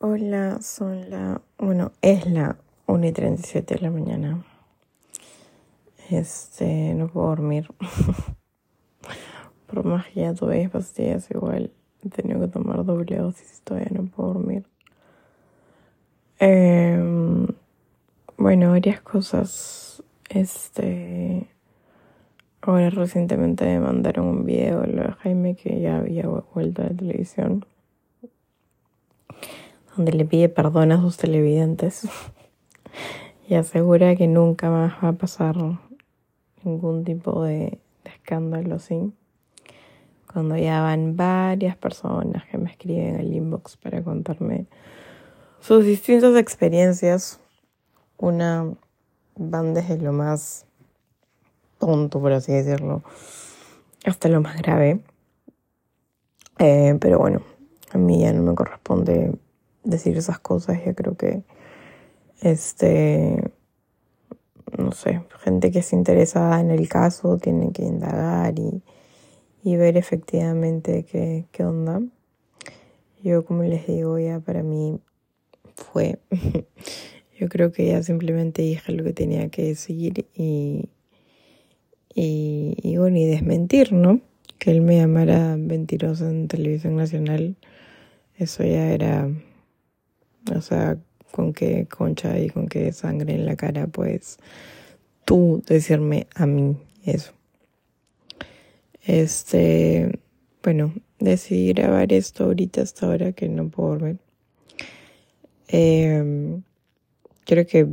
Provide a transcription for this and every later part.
Hola, son la. Bueno, es la 1 y 37 de la mañana. Este, no puedo dormir. Por más que ya tuve pastillas, igual he tenido que tomar doble dosis y todavía no puedo dormir. Em, bueno, varias cosas. Este. Ahora recientemente me mandaron un video de Jaime que ya había vuelto a la televisión donde le pide perdón a sus televidentes y asegura que nunca más va a pasar ningún tipo de, escándalo así. Cuando ya van varias personas que me escriben al inbox para contarme sus distintas experiencias, una van desde lo más tonto, por así decirlo, hasta lo más grave. Eh, pero bueno, a mí ya no me corresponde decir esas cosas. Yo creo que, este, no sé, gente que se interesada en el caso tiene que indagar y, y ver efectivamente qué, qué onda. Yo, como les digo, ya para mí fue. Yo creo que ya simplemente dije lo que tenía que decir y, y, y bueno, y desmentir, ¿no? Que él me llamara mentirosa en televisión nacional, eso ya era o sea, con qué concha y con qué sangre en la cara, pues tú decirme a mí eso. Este, bueno, decidí grabar esto ahorita hasta ahora que no puedo volver. Eh, creo que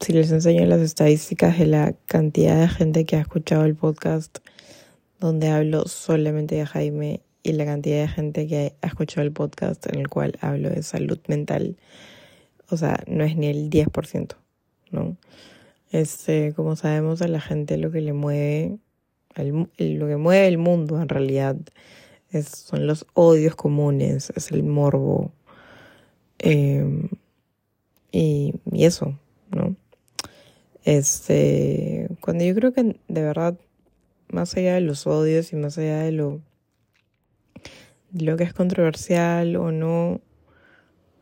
si les enseño las estadísticas de la cantidad de gente que ha escuchado el podcast donde hablo solamente de Jaime y la cantidad de gente que ha escuchado el podcast en el cual hablo de salud mental, o sea, no es ni el 10%, ¿no? Este, como sabemos, a la gente lo que le mueve, lo que mueve el mundo en realidad es, son los odios comunes, es el morbo em, y, y eso, ¿no? Este, cuando yo creo que de verdad, más allá de los odios y más allá de lo lo que es controversial o no,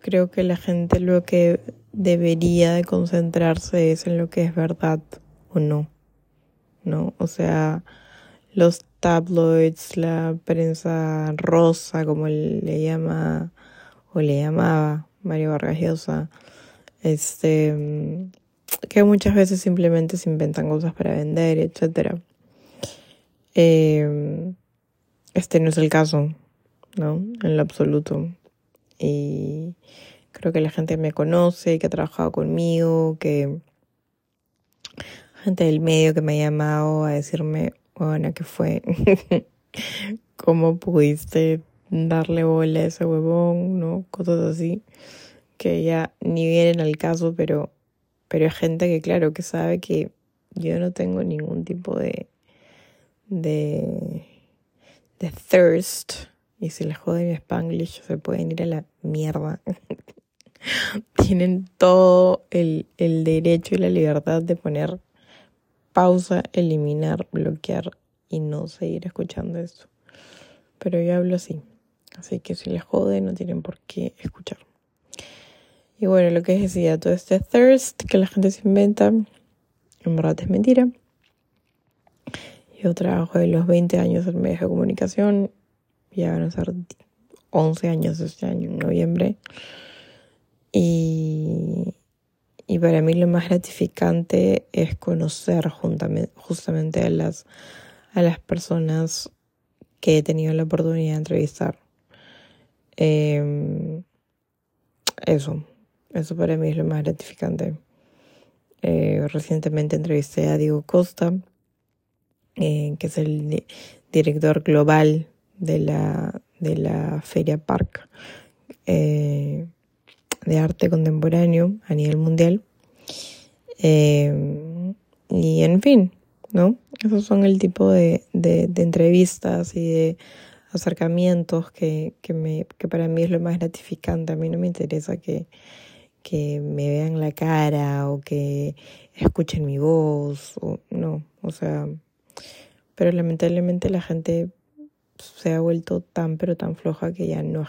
creo que la gente lo que debería de concentrarse es en lo que es verdad o no, ¿no? O sea, los tabloids, la prensa rosa, como le llama o le llamaba Mario Vargas Llosa, este, que muchas veces simplemente se inventan cosas para vender, etcétera. Eh, este no es el caso. ¿no? En lo absoluto. Y creo que la gente me conoce, que ha trabajado conmigo, que gente del medio que me ha llamado a decirme, bueno, ¿qué fue? ¿Cómo pudiste darle bola a ese huevón? ¿No? Cosas así que ya ni vienen al caso, pero, pero hay gente que claro que sabe que yo no tengo ningún tipo de, de, de thirst y si les jode mi spanglish, se pueden ir a la mierda. Tienen todo el, el derecho y la libertad de poner pausa, eliminar, bloquear y no seguir escuchando esto. Pero yo hablo así. Así que si les jode, no tienen por qué escuchar. Y bueno, lo que decía, todo este thirst que la gente se inventa, en verdad es mentira. Yo trabajo de los 20 años en medios de comunicación ya van a ser 11 años este año, en noviembre. Y, y para mí lo más gratificante es conocer justamente a las, a las personas que he tenido la oportunidad de entrevistar. Em, eso, eso para mí es lo más gratificante. Eh, recientemente entrevisté a Diego Costa, eh, que es el director global de la, de la Feria Park eh, de arte contemporáneo a nivel mundial. Eh, y en fin, ¿no? Esos son el tipo de, de, entrevistas y de acercamientos que, que, me, que para mí es lo más gratificante. A mí no me interesa que, que me vean la cara o que escuchen mi voz, o, no, o sea, pero lamentablemente la gente se ha vuelto tan pero tan floja que ya no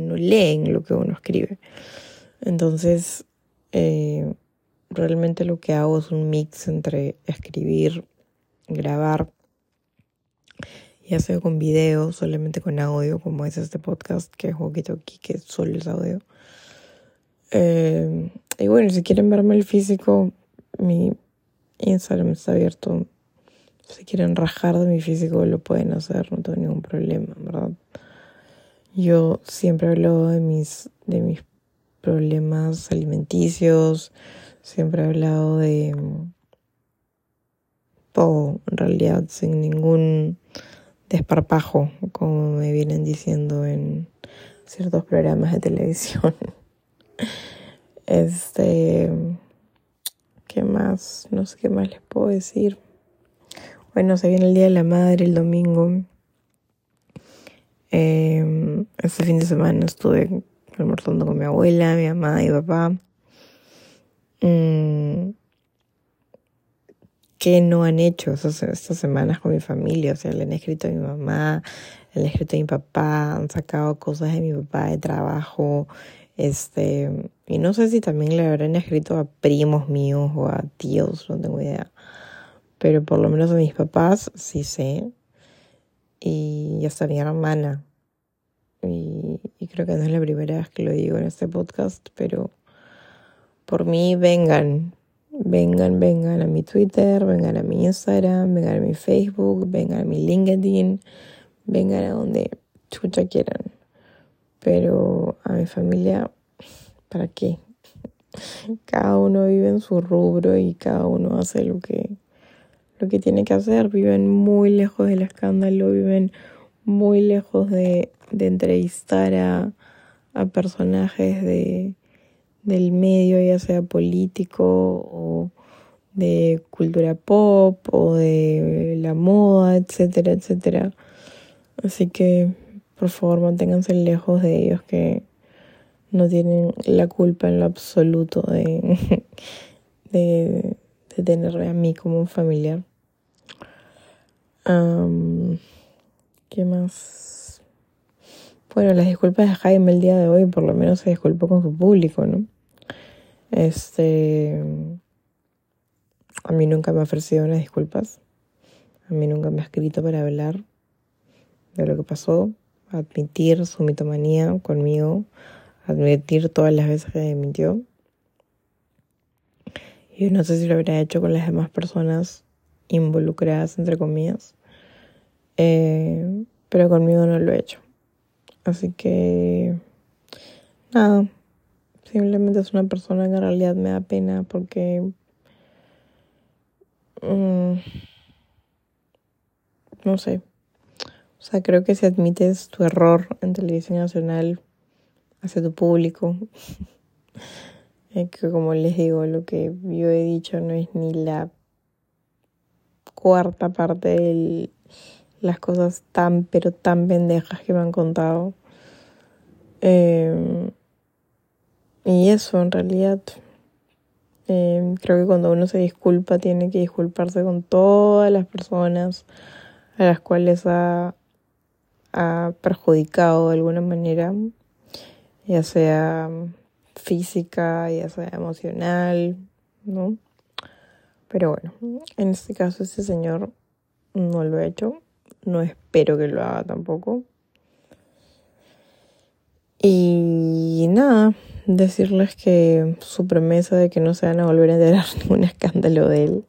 no leen lo que uno escribe. Entonces, eh, realmente lo que hago es un mix entre escribir, grabar, ya sea con video, solamente con audio, como es este podcast, que es Walkie Talkie, que solo es audio. Eh, y bueno, si quieren verme el físico, mi Instagram está abierto. Si quieren rajar de mi físico, lo pueden hacer, no tengo ningún problema, ¿verdad? Yo siempre hablo de mis, de mis problemas alimenticios, siempre he hablado de todo, en realidad, sin ningún desparpajo, como me vienen diciendo en ciertos programas de televisión. Este, ¿qué más? No sé qué más les puedo decir. Bueno, se viene el Día de la Madre el domingo. Eh, este fin de semana estuve almorzando con mi abuela, mi mamá y papá. Mm, ¿Qué no han hecho estas semanas con mi familia? O sea, le han escrito a mi mamá, le han escrito a mi papá, han sacado cosas de mi papá de trabajo, este, y no sé si también le habrán escrito a primos míos o a tíos, no tengo idea. Pero por lo menos a mis papás sí sé. Y hasta mi hermana. Y, y creo que no es la primera vez que lo digo en este podcast, pero por mí vengan, vengan, vengan a mi Twitter, vengan a mi Instagram, vengan a mi Facebook, vengan a mi LinkedIn, vengan a donde chucha quieran pero a mi familia, ¿para qué? Cada uno vive en su rubro y cada uno hace lo que, lo que tiene que hacer. Viven muy lejos del escándalo, viven muy lejos de, de entrevistar a, a personajes de, del medio, ya sea político o de cultura pop o de la moda, etcétera, etcétera. Así que por favor, manténganse lejos de ellos que no tienen la culpa en lo absoluto de, de, tenerme a mí como un familiar. ¿Qué más? Bueno, las disculpas de Jaime el día de hoy, por lo menos se disculpó con su público, ¿no? Este. A mí nunca me ha ofrecido unas disculpas. A mí nunca me ha escrito para hablar de lo que pasó admitir su mitomanía conmigo, admitir todas las veces que me mintió. Y no sé si lo habría hecho con las demás personas involucradas, entre comillas. Eh, pero conmigo no lo he hecho. Así que, nada, simplemente es una persona que en realidad me da pena porque... Mm, no sé, o sea, creo que si admites tu error en televisión nacional hacia tu público, que como les digo, lo que yo he dicho no es ni la cuarta parte de las cosas tan, pero tan pendejas que me han contado. Em, y eso, en realidad, em, creo que cuando uno se disculpa, tiene que disculparse con todas las personas a las cuales ha ha perjudicado de alguna manera, ya sea física, ya sea emocional, ¿no? Pero bueno, en este caso este señor no lo ha hecho, no espero que lo haga tampoco. Y nada, decirles que su promesa de que no se van a volver a enterar ningún escándalo de él,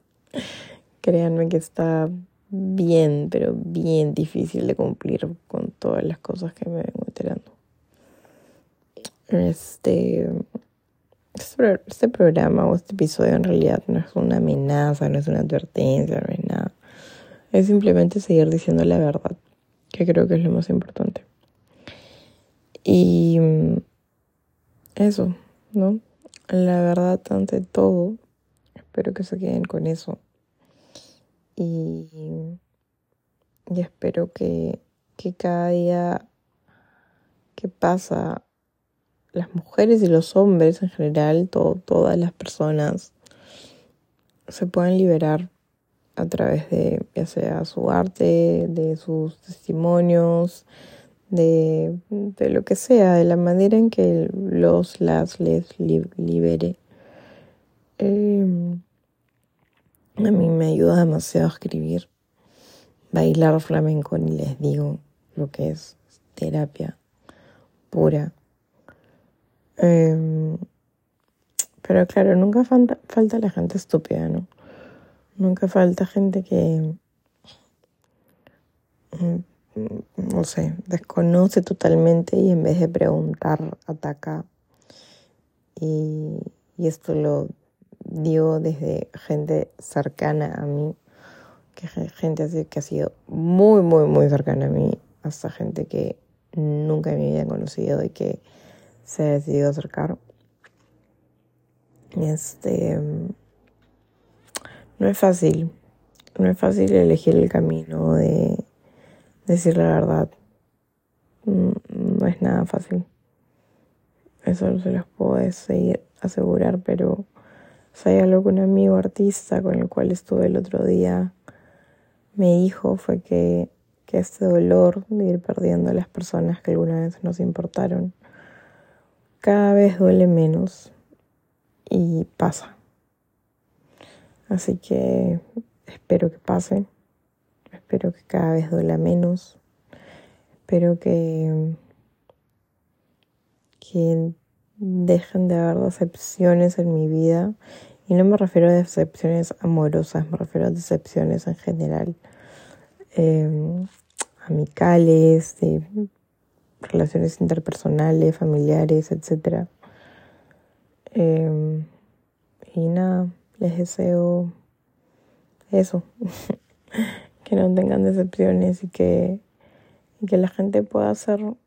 créanme que está bien, pero bien difícil de cumplir con todas las cosas que me vengo enterando. Este, este, este, programa o este episodio en realidad no es una amenaza, no es una advertencia, no es nada. Es simplemente seguir diciendo la verdad, que creo que es lo más importante. Y eso, ¿no? La verdad ante todo. Espero que se queden con eso y, espero que, que cada día que pasa las mujeres y los hombres en general, todas las personas, se puedan liberar a través de ya sea su arte, de sus testimonios, de, de lo que sea, de la manera en que los las les libere. Em, a mí me ayuda demasiado a escribir, bailar flamenco, ni les digo lo que es terapia pura. Em, pero claro, nunca falta, falta la gente estúpida, ¿no? Nunca falta gente que, mm, no sé, desconoce totalmente y en vez de preguntar, ataca. Y, y esto lo digo desde gente cercana a mí, que gente así que ha sido muy, muy, muy cercana a mí, hasta gente que nunca me había conocido y que se ha decidido acercar. Este no es fácil, no es fácil elegir el camino de decir la verdad. Mm, no es nada fácil. Eso no se los puedo seguir, asegurar, pero si hay algo que un amigo artista con el cual estuve el otro día me dijo fue que, que este dolor de ir perdiendo a las personas que alguna vez nos importaron cada vez duele menos y pasa. Así que espero que pase, espero que cada vez duela menos, espero que, que dejen de haber decepciones en mi vida. Y no me refiero a decepciones amorosas, me refiero a decepciones en general, em, amicales, relaciones interpersonales, familiares, etc. Em, y nada, les deseo eso, que no tengan decepciones y que, y que la gente pueda ser un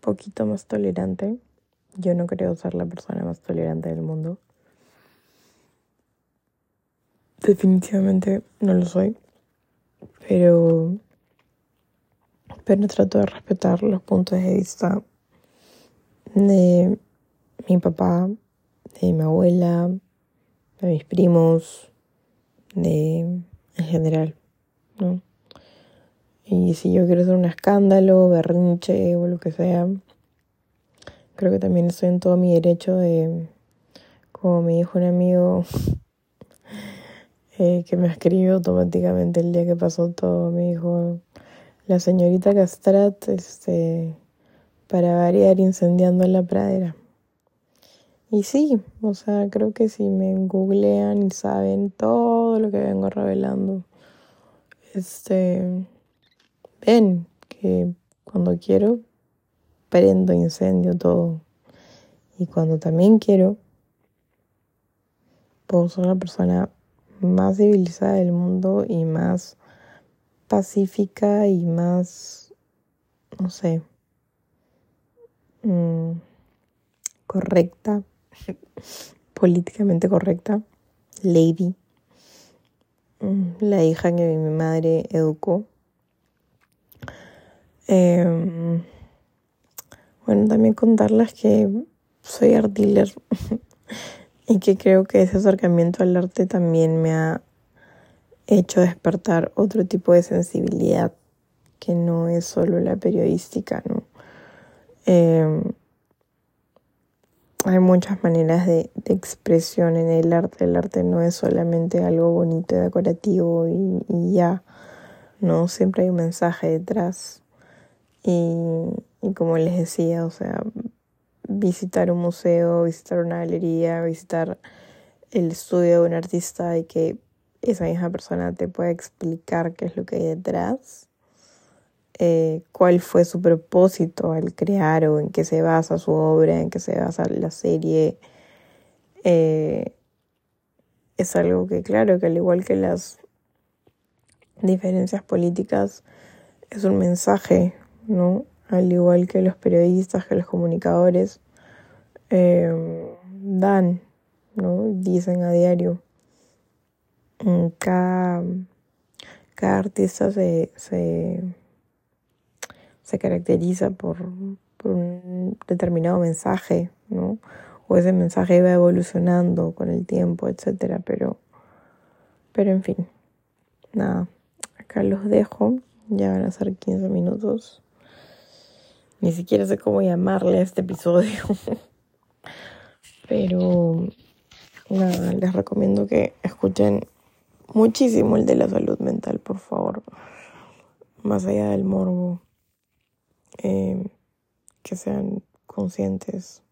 poquito más tolerante. Yo no creo ser la persona más tolerante del mundo. Definitivamente no lo soy, pero pero trato de respetar los puntos de vista de mi papá, de mi abuela, de mis primos, de en general, ¿no? Y si yo quiero hacer un escándalo, berrinche o lo que sea, creo que también estoy en todo mi derecho de, como me dijo un amigo eh, que me escribió automáticamente el día que pasó todo, me dijo, la señorita Castrat, este, para variar, incendiando la pradera. Y sí, o sea, creo que si me googlean y saben todo lo que vengo revelando, este, ven que cuando quiero, prendo incendio todo. Y cuando también quiero, puedo ser la persona más civilizada del mundo y más pacífica y más, no sé, mm, correcta, políticamente correcta, lady, mm, la hija que mi madre educó. Em, bueno, también contarles que soy art y que creo que ese acercamiento al arte también me ha hecho despertar otro tipo de sensibilidad que no es solo la periodística, ¿no? Em, hay muchas maneras de, expresión en el arte. El arte no es solamente algo bonito y decorativo y, y ya, ¿no? Siempre hay un mensaje detrás. Y, y como les decía, o sea, visitar un museo, visitar una galería, visitar el estudio de un artista y que esa misma persona te puede explicar qué es lo que hay detrás, eh, cuál fue su propósito al crear o en qué se basa su obra, en qué se basa la serie. Eh, es algo que claro, que al igual que las diferencias políticas, es un mensaje, ¿no? Al igual que los periodistas, que los comunicadores eh, dan, ¿no? Dicen a diario. Mm, cada, cada artista se, se, se caracteriza por, por, un determinado mensaje, ¿no? O ese mensaje va evolucionando con el tiempo, etcétera, pero, pero en fin, nada, acá los dejo, ya van a ser 15 minutos. Ni siquiera sé cómo llamarle a este episodio. Pero nada, les recomiendo que escuchen muchísimo el de la salud mental, por favor. Más allá del morbo. Eh, que sean conscientes.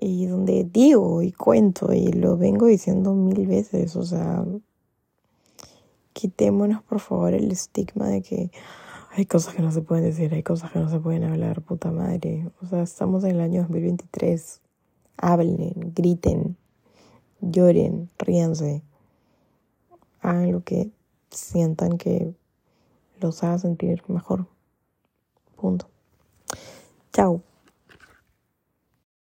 Y donde digo y cuento y lo vengo diciendo mil veces, o sea, quitémonos por favor el estigma de que hay cosas que no se pueden decir, hay cosas que no se pueden hablar, puta madre. O sea, estamos en el año 2023. Hablen, griten, lloren, ríanse. Hagan lo que sientan que los haga sentir mejor. Punto. Chao.